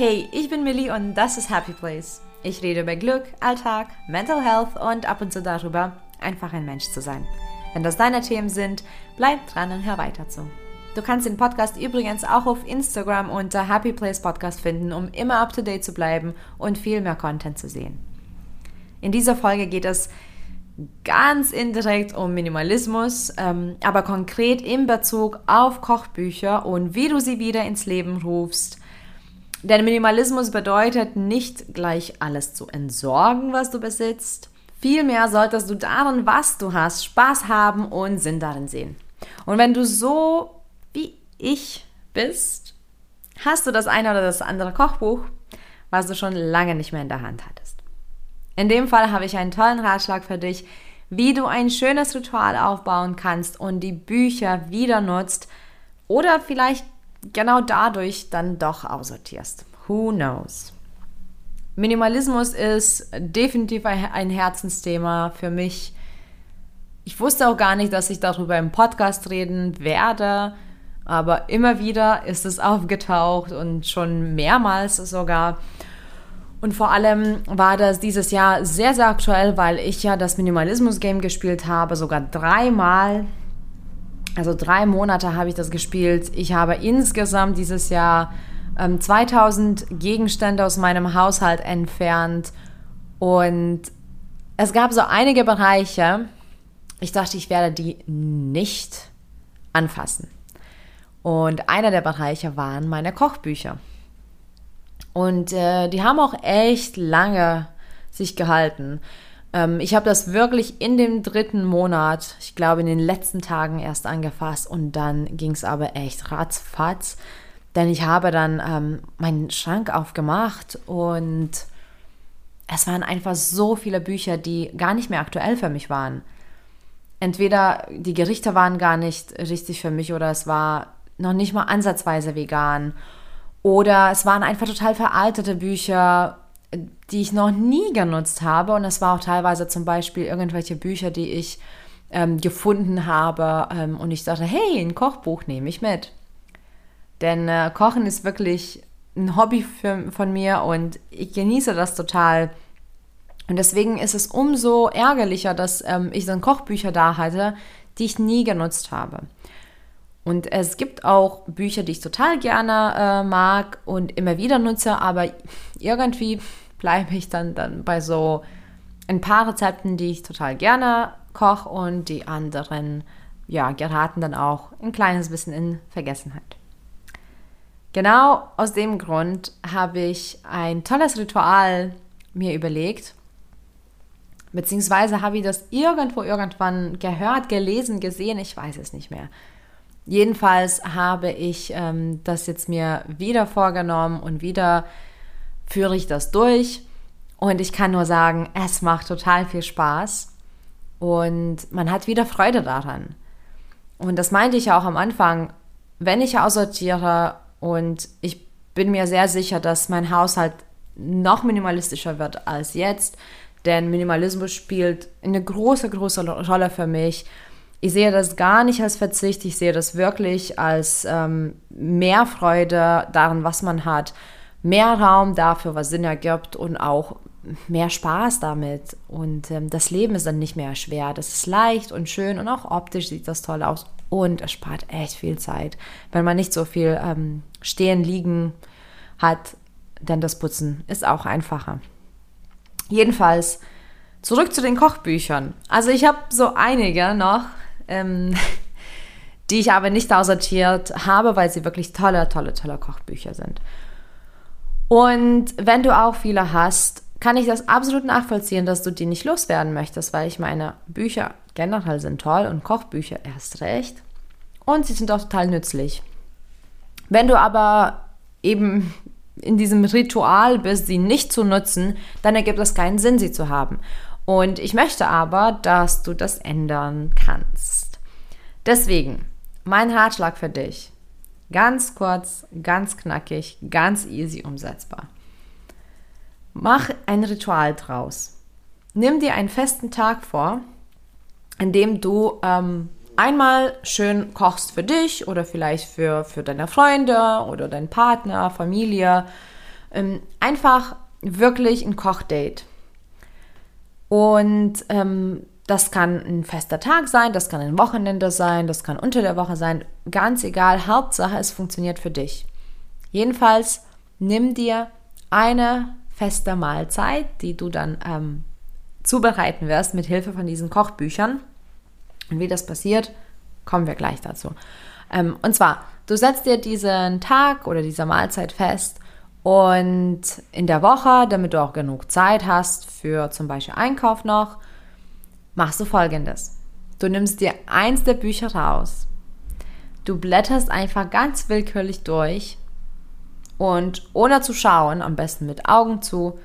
Hey, ich bin Millie und das ist Happy Place. Ich rede über Glück, Alltag, Mental Health und ab und zu darüber, einfach ein Mensch zu sein. Wenn das deine Themen sind, bleib dran und hör weiter zu. Du kannst den Podcast übrigens auch auf Instagram unter Happy Place Podcast finden, um immer up to date zu bleiben und viel mehr Content zu sehen. In dieser Folge geht es ganz indirekt um Minimalismus, ähm, aber konkret in Bezug auf Kochbücher und wie du sie wieder ins Leben rufst. Denn Minimalismus bedeutet nicht gleich alles zu entsorgen, was du besitzt. Vielmehr solltest du darin, was du hast, Spaß haben und Sinn darin sehen. Und wenn du so wie ich bist, hast du das eine oder das andere Kochbuch, was du schon lange nicht mehr in der Hand hattest. In dem Fall habe ich einen tollen Ratschlag für dich, wie du ein schönes Ritual aufbauen kannst und die Bücher wieder nutzt oder vielleicht genau dadurch dann doch aussortierst. Who knows? Minimalismus ist definitiv ein Herzensthema für mich. Ich wusste auch gar nicht, dass ich darüber im Podcast reden werde, aber immer wieder ist es aufgetaucht und schon mehrmals sogar. Und vor allem war das dieses Jahr sehr, sehr aktuell, weil ich ja das Minimalismus-Game gespielt habe, sogar dreimal. Also drei Monate habe ich das gespielt. Ich habe insgesamt dieses Jahr ähm, 2000 Gegenstände aus meinem Haushalt entfernt. Und es gab so einige Bereiche, ich dachte, ich werde die nicht anfassen. Und einer der Bereiche waren meine Kochbücher. Und äh, die haben auch echt lange sich gehalten. Ähm, ich habe das wirklich in dem dritten Monat, ich glaube in den letzten Tagen erst angefasst und dann ging es aber echt ratzfatz. Denn ich habe dann ähm, meinen Schrank aufgemacht und es waren einfach so viele Bücher, die gar nicht mehr aktuell für mich waren. Entweder die Gerichte waren gar nicht richtig für mich oder es war noch nicht mal ansatzweise vegan oder es waren einfach total veraltete Bücher, die ich noch nie genutzt habe. Und es war auch teilweise zum Beispiel irgendwelche Bücher, die ich ähm, gefunden habe. Ähm, und ich dachte, hey, ein Kochbuch nehme ich mit. Denn äh, Kochen ist wirklich ein Hobby für, von mir und ich genieße das total. Und deswegen ist es umso ärgerlicher, dass ähm, ich dann Kochbücher da hatte, die ich nie genutzt habe. Und es gibt auch Bücher, die ich total gerne äh, mag und immer wieder nutze, aber irgendwie bleibe ich dann, dann bei so ein paar Rezepten, die ich total gerne koche und die anderen, ja, geraten dann auch ein kleines bisschen in Vergessenheit. Genau aus dem Grund habe ich ein tolles Ritual mir überlegt, beziehungsweise habe ich das irgendwo irgendwann gehört, gelesen, gesehen, ich weiß es nicht mehr. Jedenfalls habe ich ähm, das jetzt mir wieder vorgenommen und wieder führe ich das durch. Und ich kann nur sagen, es macht total viel Spaß und man hat wieder Freude daran. Und das meinte ich ja auch am Anfang, wenn ich aussortiere und ich bin mir sehr sicher, dass mein Haushalt noch minimalistischer wird als jetzt, denn Minimalismus spielt eine große, große Rolle für mich ich sehe das gar nicht als Verzicht, ich sehe das wirklich als ähm, mehr Freude daran, was man hat, mehr Raum dafür, was Sinn ergibt und auch mehr Spaß damit. Und ähm, das Leben ist dann nicht mehr schwer. Das ist leicht und schön und auch optisch sieht das toll aus. Und es spart echt viel Zeit, wenn man nicht so viel ähm, stehen, liegen hat, denn das Putzen ist auch einfacher. Jedenfalls zurück zu den Kochbüchern. Also ich habe so einige noch, ähm, die ich aber nicht aussortiert habe, weil sie wirklich tolle, tolle, tolle Kochbücher sind. Und wenn du auch viele hast, kann ich das absolut nachvollziehen, dass du die nicht loswerden möchtest, weil ich meine, Bücher generell sind toll und Kochbücher erst recht. Und sie sind auch total nützlich. Wenn du aber eben in diesem Ritual bist, sie nicht zu nutzen, dann ergibt es keinen Sinn, sie zu haben. Und ich möchte aber, dass du das ändern kannst. Deswegen, mein Ratschlag für dich. Ganz kurz, ganz knackig, ganz easy umsetzbar. Mach ein Ritual draus. Nimm dir einen festen Tag vor, in dem du ähm, einmal schön kochst für dich oder vielleicht für, für deine Freunde oder deinen Partner, Familie Ähm, einfach wirklich ein Kochdate. Und ähm, das kann ein fester Tag sein, das kann ein Wochenende sein, das kann unter der Woche sein. Ganz egal, Hauptsache es funktioniert für dich. Jedenfalls nimm dir eine feste Mahlzeit, die du dann ähm, zubereiten wirst mit Hilfe von diesen Kochbüchern. Und wie das passiert, kommen wir gleich dazu. Ähm, und zwar, du setzt dir diesen Tag oder diese Mahlzeit fest und in der Woche, damit du auch genug Zeit hast für zum Beispiel Einkauf noch, machst du folgendes. Du nimmst dir eins der Bücher raus. Du blätterst einfach ganz willkürlich durch und ohne zu schauen, am besten mit Augen zu,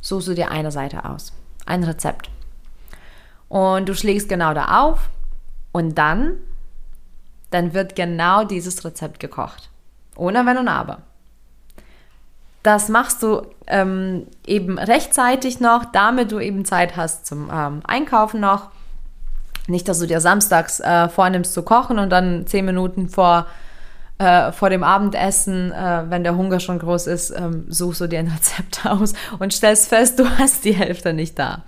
suchst du dir eine Seite aus. Ein Rezept. Und du schlägst genau da auf und dann, dann wird genau dieses Rezept gekocht. Ohne Wenn und Aber. Das machst du ähm, eben rechtzeitig noch, damit du eben Zeit hast zum ähm, Einkaufen noch. Nicht, dass du dir samstags äh, vornimmst zu kochen und dann zehn Minuten vor, äh, vor dem Abendessen, äh, wenn der Hunger schon groß ist, ähm, suchst du dir ein Rezept aus und stellst fest, du hast die Hälfte nicht da.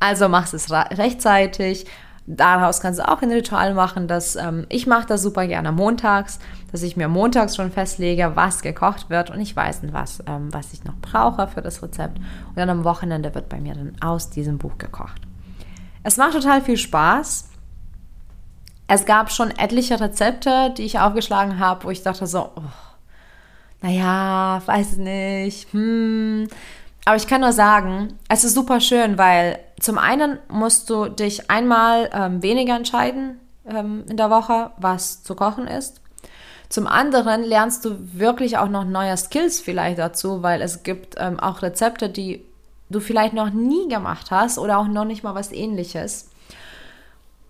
Also machst es rechtzeitig, Daraus kannst du auch ein Ritual machen, dass ähm, ich mache das super gerne montags, dass ich mir montags schon festlege, was gekocht wird und ich weiß was, ähm, was ich noch brauche für das Rezept. Und dann am Wochenende wird bei mir dann aus diesem Buch gekocht. Es macht total viel Spaß. Es gab schon etliche Rezepte, die ich aufgeschlagen habe, wo ich dachte so, oh, naja, weiß nicht, hm, aber ich kann nur sagen, es ist super schön, weil zum einen musst du dich einmal ähm, weniger entscheiden ähm, in der Woche, was zu kochen ist. Zum anderen lernst du wirklich auch noch neue Skills vielleicht dazu, weil es gibt ähm, auch Rezepte, die du vielleicht noch nie gemacht hast oder auch noch nicht mal was ähnliches.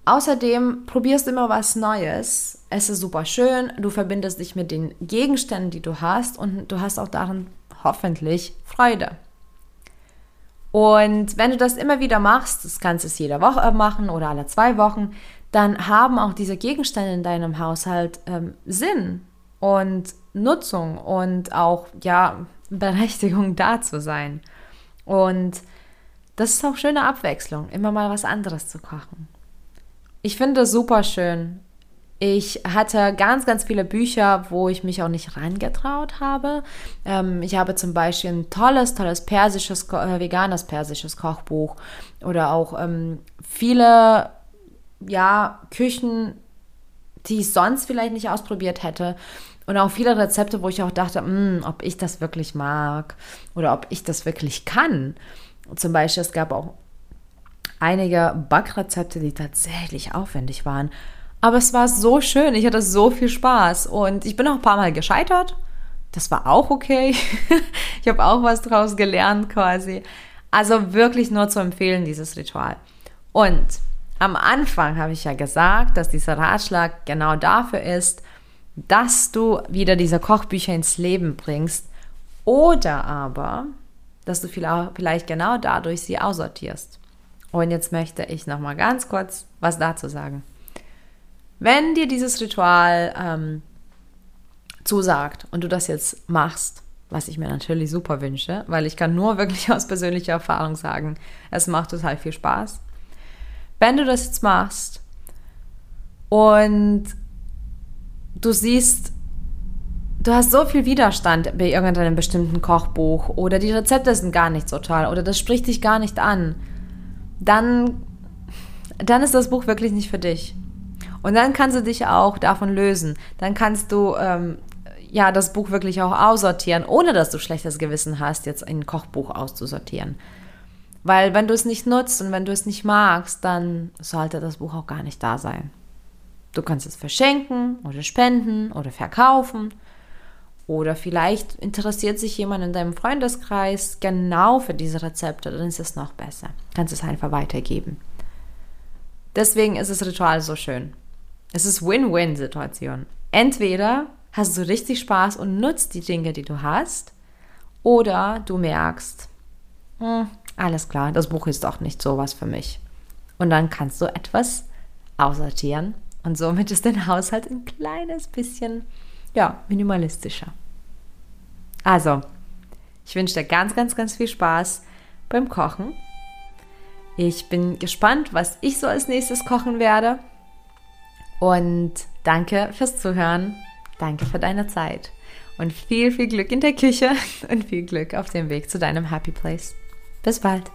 Außerdem probierst du immer was Neues. Es ist super schön. Du verbindest dich mit den Gegenständen, die du hast und du hast auch darin hoffentlich Freude. Und wenn du das immer wieder machst, das kannst du es jede Woche machen oder alle zwei Wochen, dann haben auch diese Gegenstände in deinem Haushalt ähm, Sinn und Nutzung und auch ja Berechtigung da zu sein. Und das ist auch schöne Abwechslung, immer mal was anderes zu kochen. Ich finde es super schön, ich hatte ganz, ganz viele Bücher, wo ich mich auch nicht reingetraut habe. Ähm, ich habe zum Beispiel ein tolles, tolles persisches, äh, veganes persisches Kochbuch oder auch ähm, viele, ja, Küchen, die ich sonst vielleicht nicht ausprobiert hätte. Und auch viele Rezepte, wo ich auch dachte, hm, ob ich das wirklich mag oder ob ich das wirklich kann. Zum Beispiel, es gab auch einige Backrezepte, die tatsächlich aufwendig waren. Aber es war so schön, ich hatte so viel Spaß und ich bin auch ein paar Mal gescheitert. Das war auch okay. ich habe auch was draus gelernt quasi. Also wirklich nur zu empfehlen, dieses Ritual. Und am Anfang habe ich ja gesagt, dass dieser Ratschlag genau dafür ist, dass du wieder diese Kochbücher ins Leben bringst oder aber, dass du vielleicht genau dadurch sie aussortierst. Und jetzt möchte ich noch mal ganz kurz was dazu sagen. Wenn dir dieses Ritual ähm, zusagt und du das jetzt machst, was ich mir natürlich super wünsche, weil ich kann nur wirklich aus persönlicher Erfahrung sagen, es macht total viel Spaß. Wenn du das jetzt machst und du siehst, du hast so viel Widerstand bei irgendeinem bestimmten Kochbuch oder die Rezepte sind gar nicht so toll oder das spricht dich gar nicht an, dann, dann ist das Buch wirklich nicht für dich. Und dann kannst du dich auch davon lösen. Dann kannst du ähm, ja das Buch wirklich auch aussortieren, ohne dass du schlechtes Gewissen hast, jetzt ein Kochbuch auszusortieren. Weil wenn du es nicht nutzt und wenn du es nicht magst, dann sollte das Buch auch gar nicht da sein. Du kannst es verschenken oder spenden oder verkaufen. Oder vielleicht interessiert sich jemand in deinem Freundeskreis genau für diese Rezepte, dann ist es noch besser. Kannst es einfach weitergeben. Deswegen ist das Ritual so schön. Es ist Win-Win-Situation. Entweder hast du richtig Spaß und nutzt die Dinge, die du hast, oder du merkst, hm, alles klar, das Buch ist doch nicht sowas für mich. Und dann kannst du etwas aussortieren und somit ist dein Haushalt ein kleines bisschen, ja, minimalistischer. Also, Ich wünsche dir ganz, ganz, ganz viel Spaß beim Kochen. Ich bin gespannt, was ich so als nächstes kochen werde. Und danke fürs Zuhören. Danke für deine Zeit. Und viel, viel Glück in der Küche und viel Glück auf dem Weg zu deinem Happy Place. Bis bald.